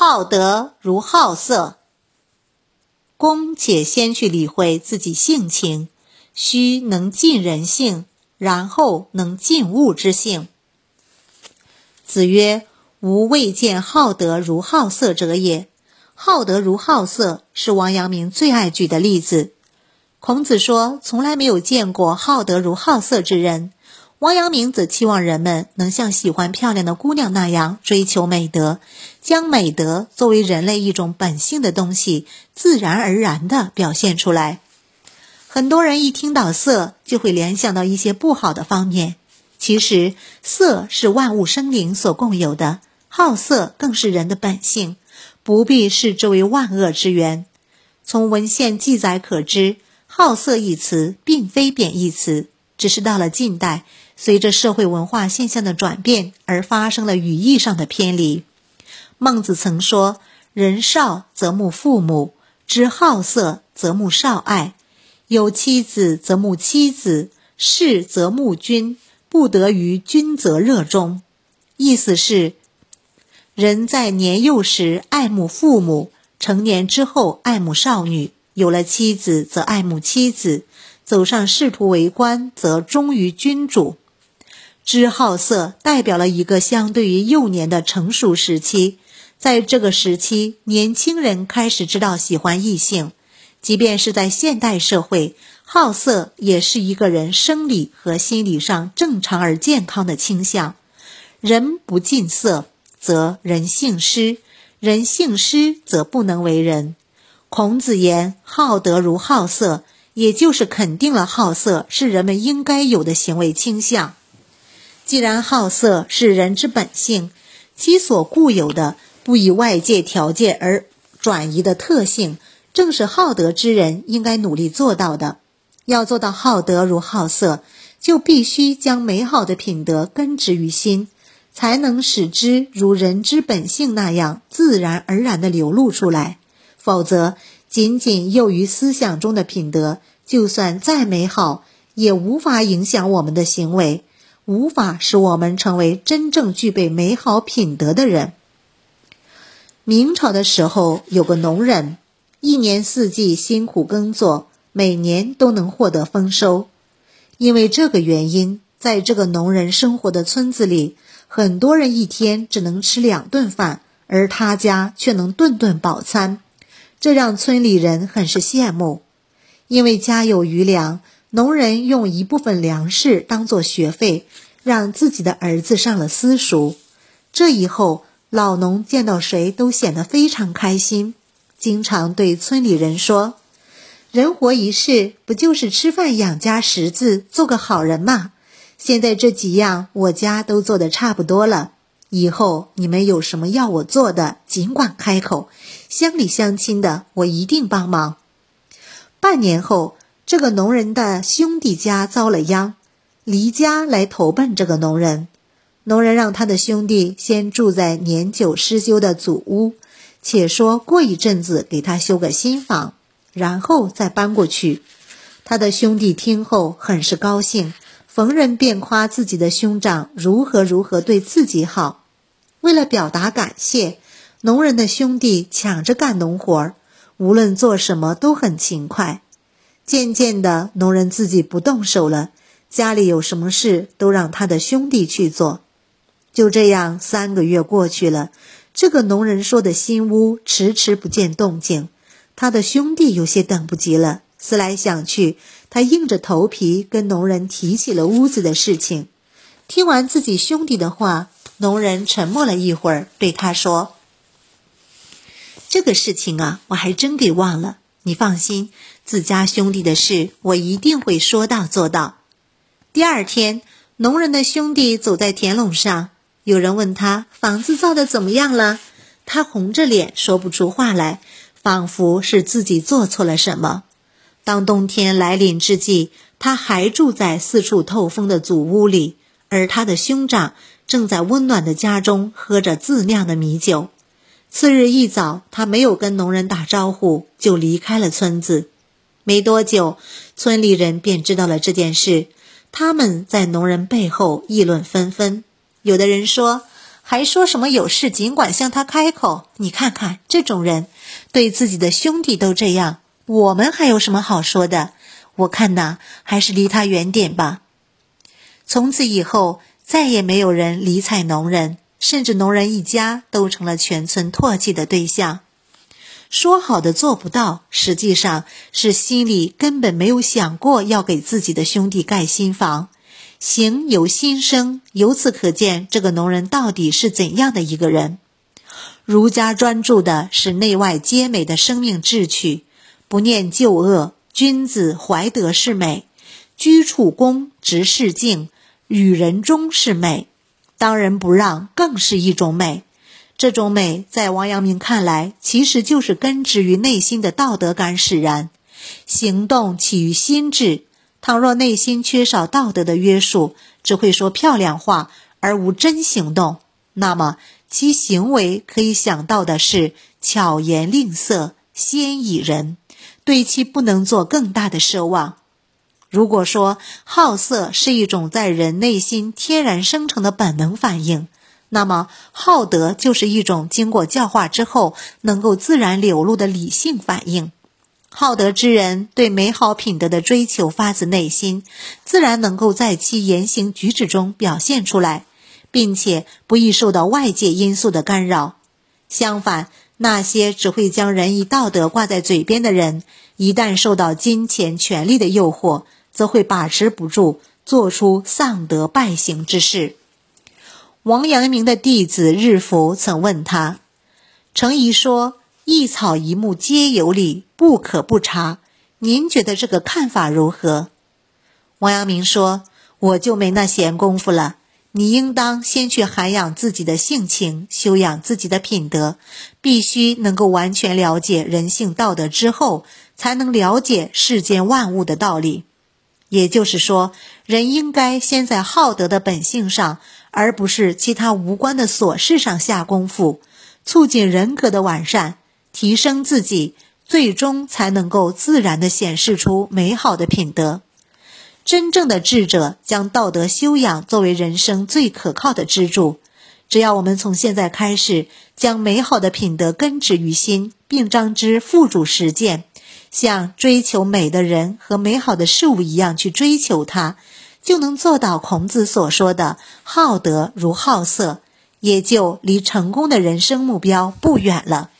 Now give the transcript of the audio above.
好德如好色。公且先去理会自己性情，须能尽人性，然后能尽物之性。子曰：“吾未见好德如好色者也。”好德如好色是王阳明最爱举的例子。孔子说：“从来没有见过好德如好色之人。”王阳明则期望人们能像喜欢漂亮的姑娘那样追求美德，将美德作为人类一种本性的东西，自然而然地表现出来。很多人一听到色，就会联想到一些不好的方面。其实，色是万物生灵所共有的，好色更是人的本性，不必视之为万恶之源。从文献记载可知，“好色”一词并非贬义词，只是到了近代。随着社会文化现象的转变而发生了语义上的偏离。孟子曾说：“人少则慕父母，知好色则慕少爱；有妻子则慕妻子，士则慕君，不得于君则热衷。”意思是，人在年幼时爱慕父母，成年之后爱慕少女，有了妻子则爱慕妻子，走上仕途为官则忠于君主。知好色代表了一个相对于幼年的成熟时期，在这个时期，年轻人开始知道喜欢异性。即便是在现代社会，好色也是一个人生理和心理上正常而健康的倾向。人不近色，则人性失；人性失，则不能为人。孔子言“好德如好色”，也就是肯定了好色是人们应该有的行为倾向。既然好色是人之本性，其所固有的不以外界条件而转移的特性，正是好德之人应该努力做到的。要做到好德如好色，就必须将美好的品德根植于心，才能使之如人之本性那样自然而然地流露出来。否则，仅仅囿于思想中的品德，就算再美好，也无法影响我们的行为。无法使我们成为真正具备美好品德的人。明朝的时候，有个农人，一年四季辛苦耕作，每年都能获得丰收。因为这个原因，在这个农人生活的村子里，很多人一天只能吃两顿饭，而他家却能顿顿饱餐，这让村里人很是羡慕。因为家有余粮。农人用一部分粮食当做学费，让自己的儿子上了私塾。这以后，老农见到谁都显得非常开心，经常对村里人说：“人活一世，不就是吃饭、养家、识字，做个好人吗？现在这几样，我家都做得差不多了。以后你们有什么要我做的，尽管开口。乡里乡亲的，我一定帮忙。”半年后。这个农人的兄弟家遭了殃，离家来投奔这个农人。农人让他的兄弟先住在年久失修的祖屋，且说过一阵子给他修个新房，然后再搬过去。他的兄弟听后很是高兴，逢人便夸自己的兄长如何如何对自己好。为了表达感谢，农人的兄弟抢着干农活儿，无论做什么都很勤快。渐渐的，农人自己不动手了，家里有什么事都让他的兄弟去做。就这样，三个月过去了，这个农人说的新屋迟迟不见动静，他的兄弟有些等不及了。思来想去，他硬着头皮跟农人提起了屋子的事情。听完自己兄弟的话，农人沉默了一会儿，对他说：“这个事情啊，我还真给忘了。”你放心，自家兄弟的事，我一定会说到做到。第二天，农人的兄弟走在田垄上，有人问他房子造的怎么样了，他红着脸说不出话来，仿佛是自己做错了什么。当冬天来临之际，他还住在四处透风的祖屋里，而他的兄长正在温暖的家中喝着自酿的米酒。次日一早，他没有跟农人打招呼，就离开了村子。没多久，村里人便知道了这件事。他们在农人背后议论纷纷。有的人说：“还说什么有事尽管向他开口？你看看这种人，对自己的兄弟都这样，我们还有什么好说的？我看呐，还是离他远点吧。从此以后，再也没有人理睬农人，甚至农人一家都成了全村唾弃的对象。说好的做不到，实际上是心里根本没有想过要给自己的兄弟盖新房。行由心生，由此可见，这个农人到底是怎样的一个人？儒家专注的是内外皆美的生命志趣，不念旧恶，君子怀德是美，居处恭，直视敬，与人忠是美，当仁不让更是一种美。这种美，在王阳明看来，其实就是根植于内心的道德感使然，行动起于心智。倘若内心缺少道德的约束，只会说漂亮话而无真行动，那么其行为可以想到的是巧言令色、先以人，对其不能做更大的奢望。如果说好色是一种在人内心天然生成的本能反应，那么好德就是一种经过教化之后能够自然流露的理性反应。好德之人对美好品德的追求发自内心，自然能够在其言行举止中表现出来，并且不易受到外界因素的干扰。相反，那些只会将仁义道德挂在嘴边的人，一旦受到金钱权力的诱惑，则会把持不住，做出丧德败行之事。王阳明的弟子日福曾问他：“程颐说。”一草一木皆有理，不可不察。您觉得这个看法如何？王阳明说：“我就没那闲工夫了。你应当先去涵养自己的性情，修养自己的品德，必须能够完全了解人性道德之后，才能了解世间万物的道理。也就是说，人应该先在好德的本性上，而不是其他无关的琐事上下功夫，促进人格的完善。”提升自己，最终才能够自然地显示出美好的品德。真正的智者将道德修养作为人生最可靠的支柱。只要我们从现在开始，将美好的品德根植于心，并将之付诸实践，像追求美的人和美好的事物一样去追求它，就能做到孔子所说的“好德如好色”，也就离成功的人生目标不远了。